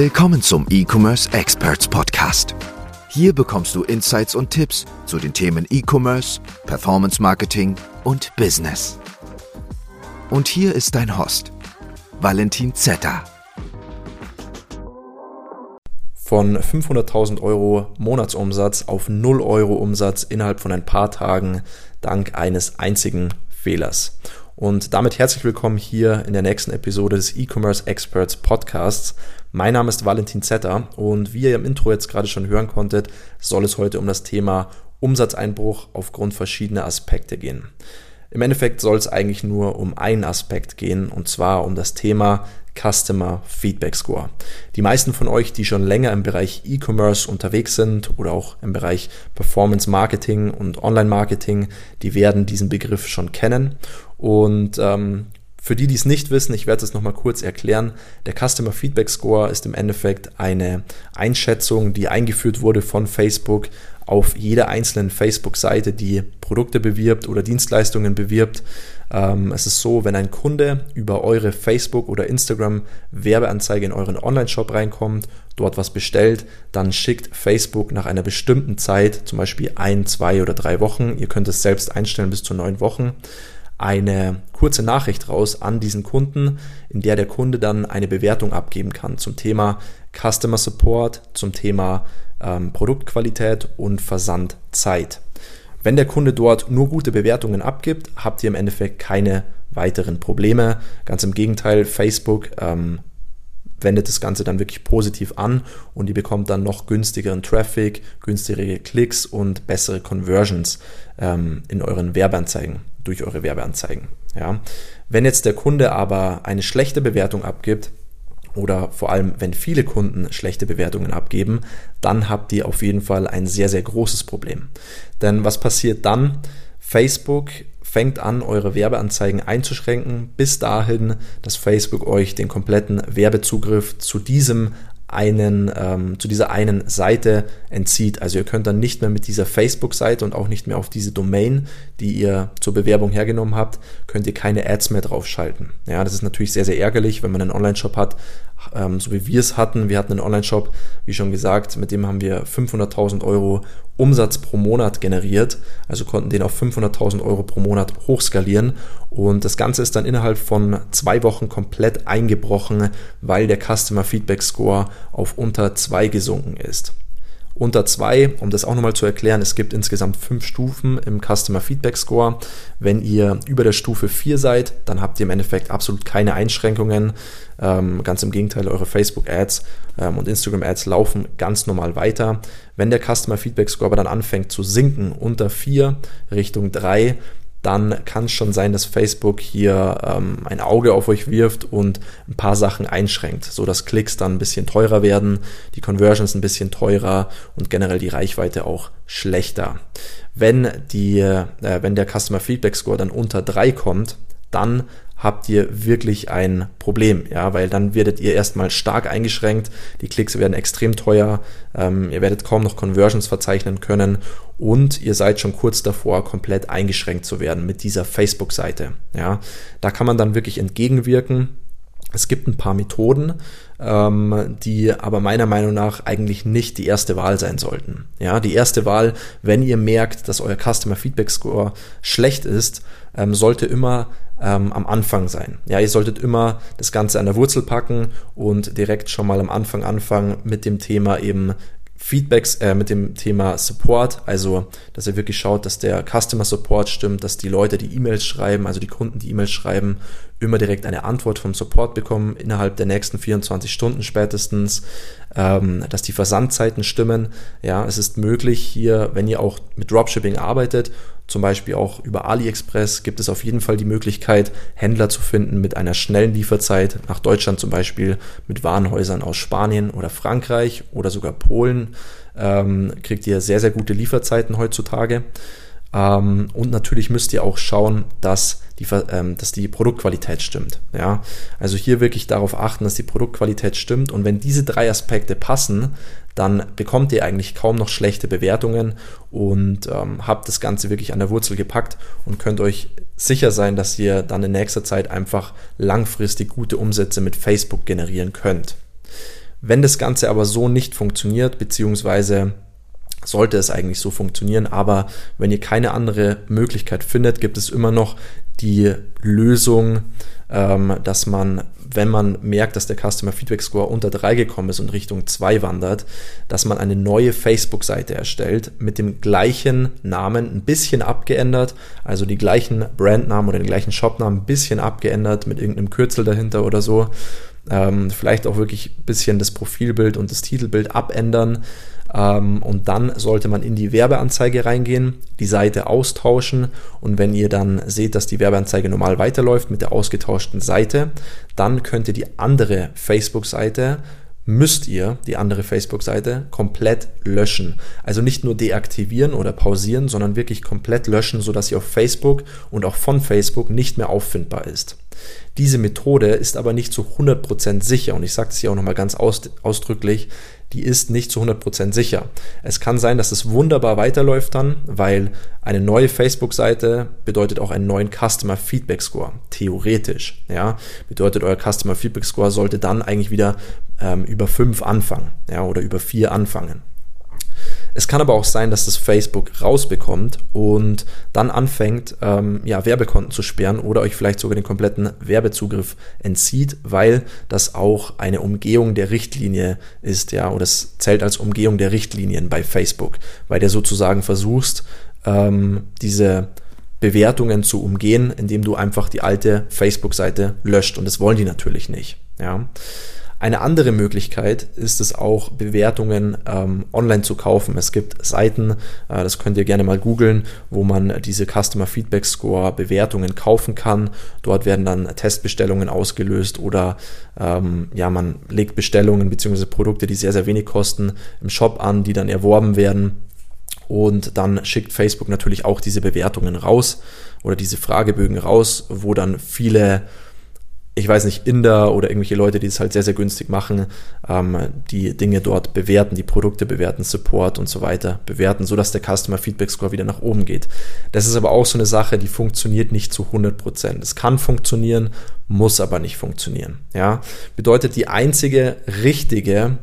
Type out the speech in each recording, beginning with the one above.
Willkommen zum E-Commerce Experts Podcast. Hier bekommst du Insights und Tipps zu den Themen E-Commerce, Performance Marketing und Business. Und hier ist dein Host, Valentin Zetter. Von 500.000 Euro Monatsumsatz auf 0 Euro Umsatz innerhalb von ein paar Tagen dank eines einzigen Fehlers. Und damit herzlich willkommen hier in der nächsten Episode des E-Commerce Experts Podcasts. Mein Name ist Valentin Zetter und wie ihr im Intro jetzt gerade schon hören konntet, soll es heute um das Thema Umsatzeinbruch aufgrund verschiedener Aspekte gehen. Im Endeffekt soll es eigentlich nur um einen Aspekt gehen und zwar um das Thema Customer Feedback Score. Die meisten von euch, die schon länger im Bereich E-Commerce unterwegs sind oder auch im Bereich Performance Marketing und Online Marketing, die werden diesen Begriff schon kennen. Und ähm, für die, die es nicht wissen, ich werde es nochmal kurz erklären. Der Customer Feedback Score ist im Endeffekt eine Einschätzung, die eingeführt wurde von Facebook auf jeder einzelnen Facebook-Seite, die Produkte bewirbt oder Dienstleistungen bewirbt. Ähm, es ist so, wenn ein Kunde über eure Facebook- oder Instagram-Werbeanzeige in euren Online-Shop reinkommt, dort was bestellt, dann schickt Facebook nach einer bestimmten Zeit, zum Beispiel ein, zwei oder drei Wochen, ihr könnt es selbst einstellen bis zu neun Wochen, eine kurze Nachricht raus an diesen Kunden, in der der Kunde dann eine Bewertung abgeben kann zum Thema Customer Support, zum Thema ähm, Produktqualität und Versandzeit. Wenn der Kunde dort nur gute Bewertungen abgibt, habt ihr im Endeffekt keine weiteren Probleme. Ganz im Gegenteil, Facebook ähm, wendet das Ganze dann wirklich positiv an und ihr bekommt dann noch günstigeren Traffic, günstigere Klicks und bessere Conversions ähm, in euren Werbeanzeigen durch eure Werbeanzeigen. Ja. Wenn jetzt der Kunde aber eine schlechte Bewertung abgibt, oder vor allem, wenn viele Kunden schlechte Bewertungen abgeben, dann habt ihr auf jeden Fall ein sehr, sehr großes Problem. Denn was passiert dann? Facebook fängt an, eure Werbeanzeigen einzuschränken, bis dahin, dass Facebook euch den kompletten Werbezugriff zu diesem einen, ähm, zu dieser einen Seite entzieht. Also ihr könnt dann nicht mehr mit dieser Facebook-Seite und auch nicht mehr auf diese Domain, die ihr zur Bewerbung hergenommen habt, könnt ihr keine Ads mehr draufschalten. Ja, das ist natürlich sehr, sehr ärgerlich, wenn man einen Online-Shop hat, ähm, so wie wir es hatten. Wir hatten einen Online-Shop, wie schon gesagt, mit dem haben wir 500.000 Euro Umsatz pro Monat generiert, also konnten den auf 500.000 Euro pro Monat hochskalieren und das Ganze ist dann innerhalb von zwei Wochen komplett eingebrochen, weil der Customer Feedback Score auf unter zwei gesunken ist unter zwei, um das auch nochmal zu erklären, es gibt insgesamt fünf Stufen im Customer Feedback Score. Wenn ihr über der Stufe 4 seid, dann habt ihr im Endeffekt absolut keine Einschränkungen. Ähm, ganz im Gegenteil, eure Facebook-Ads ähm, und Instagram-Ads laufen ganz normal weiter. Wenn der Customer Feedback Score aber dann anfängt zu sinken unter 4 Richtung 3, dann kann es schon sein, dass Facebook hier ähm, ein Auge auf euch wirft und ein paar Sachen einschränkt, so dass Klicks dann ein bisschen teurer werden, die Conversions ein bisschen teurer und generell die Reichweite auch schlechter. Wenn die, äh, wenn der Customer Feedback Score dann unter drei kommt, dann habt ihr wirklich ein Problem, ja, weil dann werdet ihr erstmal stark eingeschränkt, die Klicks werden extrem teuer, ähm, ihr werdet kaum noch Conversions verzeichnen können und ihr seid schon kurz davor, komplett eingeschränkt zu werden mit dieser Facebook-Seite, ja. Da kann man dann wirklich entgegenwirken. Es gibt ein paar Methoden, ähm, die aber meiner Meinung nach eigentlich nicht die erste Wahl sein sollten. Ja, die erste Wahl, wenn ihr merkt, dass euer Customer Feedback Score schlecht ist, ähm, sollte immer ähm, am Anfang sein. Ja, ihr solltet immer das Ganze an der Wurzel packen und direkt schon mal am Anfang anfangen mit dem Thema eben Feedbacks äh, mit dem Thema Support, also dass ihr wirklich schaut, dass der Customer Support stimmt, dass die Leute, die E-Mails schreiben, also die Kunden, die E-Mails schreiben, immer direkt eine Antwort vom Support bekommen innerhalb der nächsten 24 Stunden spätestens, ähm, dass die Versandzeiten stimmen. Ja, es ist möglich hier, wenn ihr auch mit Dropshipping arbeitet zum Beispiel auch über AliExpress gibt es auf jeden Fall die Möglichkeit, Händler zu finden mit einer schnellen Lieferzeit nach Deutschland zum Beispiel mit Warenhäusern aus Spanien oder Frankreich oder sogar Polen. Ähm, kriegt ihr sehr, sehr gute Lieferzeiten heutzutage. Ähm, und natürlich müsst ihr auch schauen, dass die, ähm, dass die Produktqualität stimmt. Ja? Also hier wirklich darauf achten, dass die Produktqualität stimmt. Und wenn diese drei Aspekte passen, dann bekommt ihr eigentlich kaum noch schlechte Bewertungen und ähm, habt das Ganze wirklich an der Wurzel gepackt und könnt euch sicher sein, dass ihr dann in nächster Zeit einfach langfristig gute Umsätze mit Facebook generieren könnt. Wenn das Ganze aber so nicht funktioniert, beziehungsweise sollte es eigentlich so funktionieren, aber wenn ihr keine andere Möglichkeit findet, gibt es immer noch die Lösung, ähm, dass man, wenn man merkt, dass der Customer Feedback Score unter 3 gekommen ist und Richtung 2 wandert, dass man eine neue Facebook-Seite erstellt mit dem gleichen Namen, ein bisschen abgeändert, also die gleichen Brandnamen oder den gleichen Shopnamen ein bisschen abgeändert mit irgendeinem Kürzel dahinter oder so. Ähm, vielleicht auch wirklich ein bisschen das Profilbild und das Titelbild abändern und dann sollte man in die Werbeanzeige reingehen, die Seite austauschen und wenn ihr dann seht, dass die Werbeanzeige normal weiterläuft mit der ausgetauschten Seite, dann könnt ihr die andere Facebook-Seite müsst ihr die andere Facebook-Seite komplett löschen. Also nicht nur deaktivieren oder pausieren, sondern wirklich komplett löschen, sodass sie auf Facebook und auch von Facebook nicht mehr auffindbar ist. Diese Methode ist aber nicht zu 100% sicher und ich sage es hier auch nochmal ganz ausdrücklich, die ist nicht zu 100% sicher. Es kann sein, dass es wunderbar weiterläuft dann, weil eine neue Facebook-Seite bedeutet auch einen neuen Customer Feedback Score. Theoretisch, ja. Bedeutet, euer Customer Feedback Score sollte dann eigentlich wieder ähm, über 5 anfangen, ja, oder über 4 anfangen. Es kann aber auch sein, dass das Facebook rausbekommt und dann anfängt, ähm, ja, Werbekonten zu sperren oder euch vielleicht sogar den kompletten Werbezugriff entzieht, weil das auch eine Umgehung der Richtlinie ist, ja, oder es zählt als Umgehung der Richtlinien bei Facebook, weil der sozusagen versuchst, ähm, diese Bewertungen zu umgehen, indem du einfach die alte Facebook-Seite löscht und das wollen die natürlich nicht, ja. Eine andere Möglichkeit ist es auch, Bewertungen ähm, online zu kaufen. Es gibt Seiten, äh, das könnt ihr gerne mal googeln, wo man diese Customer Feedback Score Bewertungen kaufen kann. Dort werden dann Testbestellungen ausgelöst oder ähm, ja, man legt Bestellungen bzw. Produkte, die sehr, sehr wenig kosten, im Shop an, die dann erworben werden. Und dann schickt Facebook natürlich auch diese Bewertungen raus oder diese Fragebögen raus, wo dann viele ich weiß nicht, Inder oder irgendwelche Leute, die es halt sehr, sehr günstig machen, ähm, die Dinge dort bewerten, die Produkte bewerten, Support und so weiter bewerten, sodass der Customer Feedback Score wieder nach oben geht. Das ist aber auch so eine Sache, die funktioniert nicht zu 100 Prozent. Es kann funktionieren, muss aber nicht funktionieren. Ja, bedeutet die einzige richtige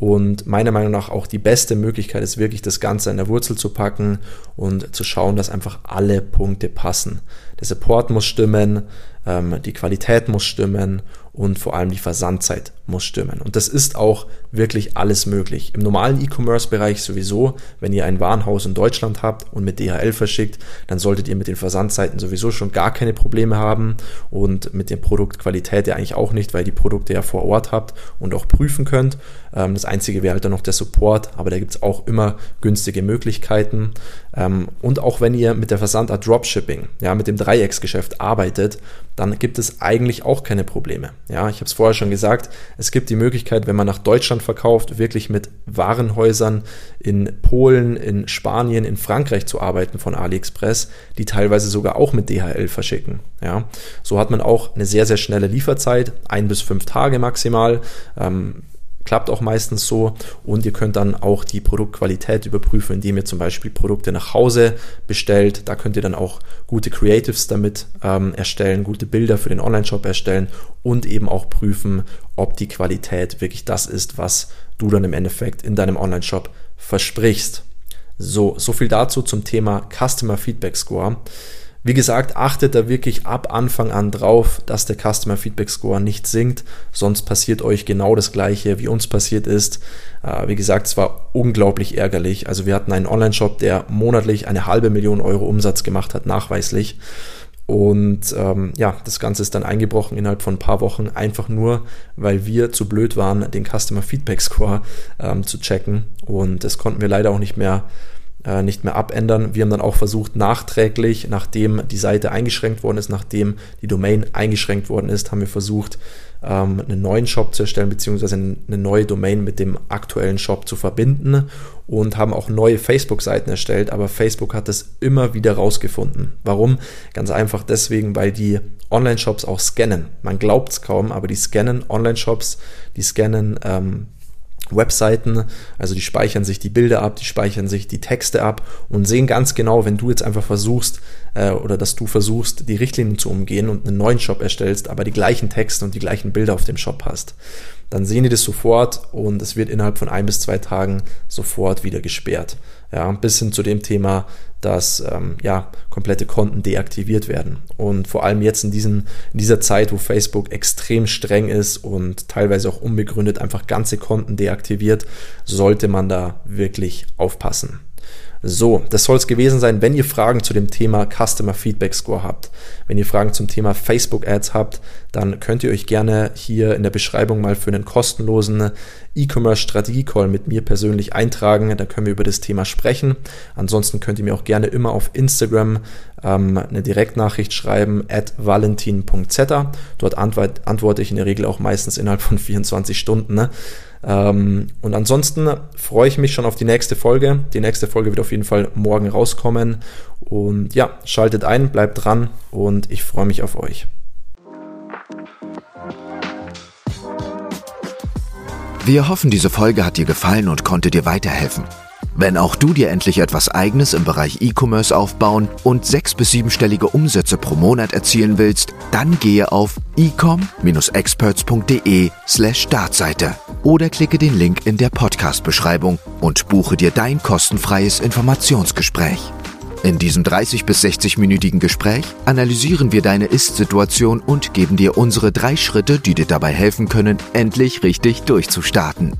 und meiner Meinung nach auch die beste Möglichkeit ist wirklich das Ganze an der Wurzel zu packen und zu schauen, dass einfach alle Punkte passen. Der Support muss stimmen, ähm, die Qualität muss stimmen und vor allem die Versandzeit muss stimmen. Und das ist auch wirklich alles möglich. Im normalen E-Commerce-Bereich sowieso, wenn ihr ein Warenhaus in Deutschland habt und mit DHL verschickt, dann solltet ihr mit den Versandzeiten sowieso schon gar keine Probleme haben und mit der Produktqualität ja eigentlich auch nicht, weil die Produkte ja vor Ort habt und auch prüfen könnt. Ähm, das Einzige wäre halt dann noch der Support, aber da gibt es auch immer günstige Möglichkeiten. Ähm, und auch wenn ihr mit der Versandart Dropshipping, ja, mit dem Dreiecksgeschäft arbeitet, dann gibt es eigentlich auch keine Probleme. Ja, ich habe es vorher schon gesagt, es gibt die Möglichkeit, wenn man nach Deutschland verkauft, wirklich mit Warenhäusern in Polen, in Spanien, in Frankreich zu arbeiten von AliExpress, die teilweise sogar auch mit DHL verschicken. Ja, so hat man auch eine sehr, sehr schnelle Lieferzeit, ein bis fünf Tage maximal. Ähm, klappt auch meistens so und ihr könnt dann auch die Produktqualität überprüfen, indem ihr zum Beispiel Produkte nach Hause bestellt. Da könnt ihr dann auch gute Creatives damit ähm, erstellen, gute Bilder für den Online-Shop erstellen und eben auch prüfen, ob die Qualität wirklich das ist, was du dann im Endeffekt in deinem Online-Shop versprichst. So, so viel dazu zum Thema Customer Feedback Score. Wie gesagt, achtet da wirklich ab Anfang an drauf, dass der Customer Feedback Score nicht sinkt, sonst passiert euch genau das gleiche, wie uns passiert ist. Äh, wie gesagt, es war unglaublich ärgerlich. Also wir hatten einen Online-Shop, der monatlich eine halbe Million Euro Umsatz gemacht hat, nachweislich. Und ähm, ja, das Ganze ist dann eingebrochen innerhalb von ein paar Wochen, einfach nur, weil wir zu blöd waren, den Customer Feedback Score ähm, zu checken. Und das konnten wir leider auch nicht mehr äh, nicht mehr abändern. Wir haben dann auch versucht, nachträglich, nachdem die Seite eingeschränkt worden ist, nachdem die Domain eingeschränkt worden ist, haben wir versucht, ähm, einen neuen Shop zu erstellen, beziehungsweise eine neue Domain mit dem aktuellen Shop zu verbinden und haben auch neue Facebook-Seiten erstellt, aber Facebook hat es immer wieder rausgefunden. Warum? Ganz einfach deswegen, weil die Online-Shops auch scannen. Man glaubt es kaum, aber die scannen Online-Shops, die scannen ähm, Webseiten, also die speichern sich die Bilder ab, die speichern sich die Texte ab und sehen ganz genau, wenn du jetzt einfach versuchst äh, oder dass du versuchst, die Richtlinien zu umgehen und einen neuen Shop erstellst, aber die gleichen Texte und die gleichen Bilder auf dem Shop hast, dann sehen die das sofort und es wird innerhalb von ein bis zwei Tagen sofort wieder gesperrt. Ja, bis hin zu dem Thema, dass ähm, ja, komplette Konten deaktiviert werden. Und vor allem jetzt in, diesen, in dieser Zeit, wo Facebook extrem streng ist und teilweise auch unbegründet einfach ganze Konten deaktiviert, sollte man da wirklich aufpassen. So, das soll es gewesen sein. Wenn ihr Fragen zu dem Thema Customer Feedback Score habt, wenn ihr Fragen zum Thema Facebook Ads habt, dann könnt ihr euch gerne hier in der Beschreibung mal für einen kostenlosen E-Commerce Strategie Call mit mir persönlich eintragen. Da können wir über das Thema sprechen. Ansonsten könnt ihr mir auch gerne immer auf Instagram ähm, eine Direktnachricht schreiben at valentin.zeta. Dort antwort, antworte ich in der Regel auch meistens innerhalb von 24 Stunden. Ne? Ähm, und ansonsten freue ich mich schon auf die nächste Folge. Die nächste Folge wird auf jeden Fall morgen rauskommen. Und ja, schaltet ein, bleibt dran und ich freue mich auf euch. Wir hoffen, diese Folge hat dir gefallen und konnte dir weiterhelfen. Wenn auch du dir endlich etwas Eigenes im Bereich E-Commerce aufbauen und sechs- bis siebenstellige Umsätze pro Monat erzielen willst, dann gehe auf ecom-experts.de slash Startseite oder klicke den Link in der Podcast-Beschreibung und buche dir dein kostenfreies Informationsgespräch. In diesem 30 bis 60-minütigen Gespräch analysieren wir deine Ist-Situation und geben dir unsere drei Schritte, die dir dabei helfen können, endlich richtig durchzustarten.